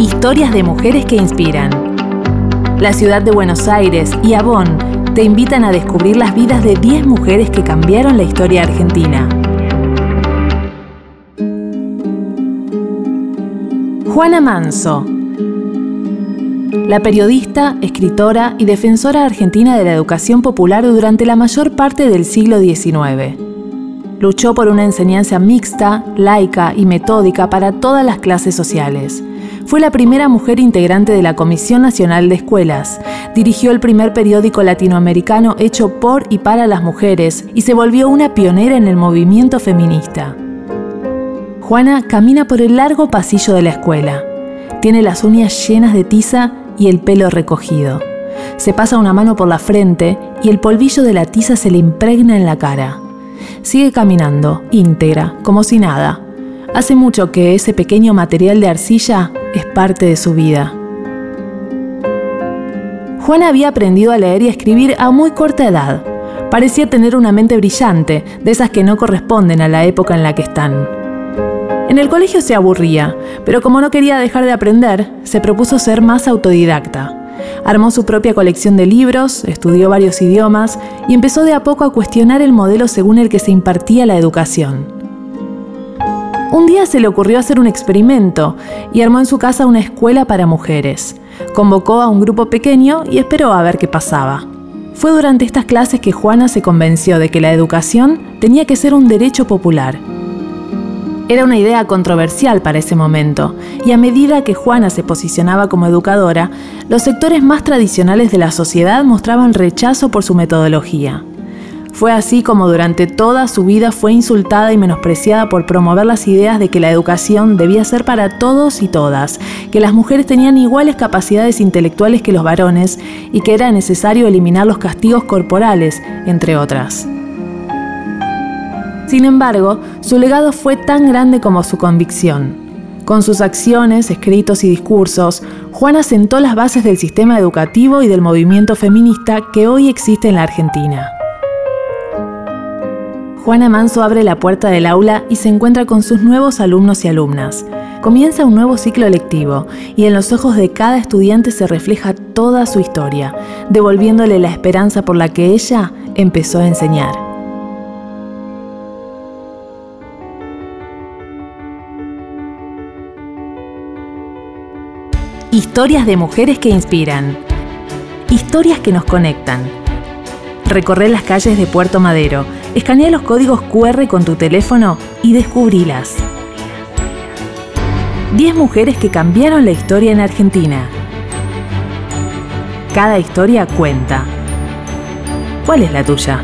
Historias de mujeres que inspiran. La ciudad de Buenos Aires y Avon te invitan a descubrir las vidas de 10 mujeres que cambiaron la historia argentina. Juana Manso. La periodista, escritora y defensora argentina de la educación popular durante la mayor parte del siglo XIX. Luchó por una enseñanza mixta, laica y metódica para todas las clases sociales. Fue la primera mujer integrante de la Comisión Nacional de Escuelas, dirigió el primer periódico latinoamericano hecho por y para las mujeres y se volvió una pionera en el movimiento feminista. Juana camina por el largo pasillo de la escuela. Tiene las uñas llenas de tiza y el pelo recogido. Se pasa una mano por la frente y el polvillo de la tiza se le impregna en la cara. Sigue caminando, íntegra, como si nada. Hace mucho que ese pequeño material de arcilla es parte de su vida. Juana había aprendido a leer y escribir a muy corta edad. Parecía tener una mente brillante, de esas que no corresponden a la época en la que están. En el colegio se aburría, pero como no quería dejar de aprender, se propuso ser más autodidacta. Armó su propia colección de libros, estudió varios idiomas y empezó de a poco a cuestionar el modelo según el que se impartía la educación. Un día se le ocurrió hacer un experimento y armó en su casa una escuela para mujeres. Convocó a un grupo pequeño y esperó a ver qué pasaba. Fue durante estas clases que Juana se convenció de que la educación tenía que ser un derecho popular era una idea controversial para ese momento, y a medida que Juana se posicionaba como educadora, los sectores más tradicionales de la sociedad mostraban rechazo por su metodología. Fue así como durante toda su vida fue insultada y menospreciada por promover las ideas de que la educación debía ser para todos y todas, que las mujeres tenían iguales capacidades intelectuales que los varones y que era necesario eliminar los castigos corporales, entre otras. Sin embargo, su legado fue tan grande como su convicción. Con sus acciones, escritos y discursos, Juana sentó las bases del sistema educativo y del movimiento feminista que hoy existe en la Argentina. Juana Manso abre la puerta del aula y se encuentra con sus nuevos alumnos y alumnas. Comienza un nuevo ciclo lectivo y en los ojos de cada estudiante se refleja toda su historia, devolviéndole la esperanza por la que ella empezó a enseñar. Historias de mujeres que inspiran. Historias que nos conectan. Recorre las calles de Puerto Madero, escanea los códigos QR con tu teléfono y descubrilas. 10 mujeres que cambiaron la historia en Argentina. Cada historia cuenta. ¿Cuál es la tuya?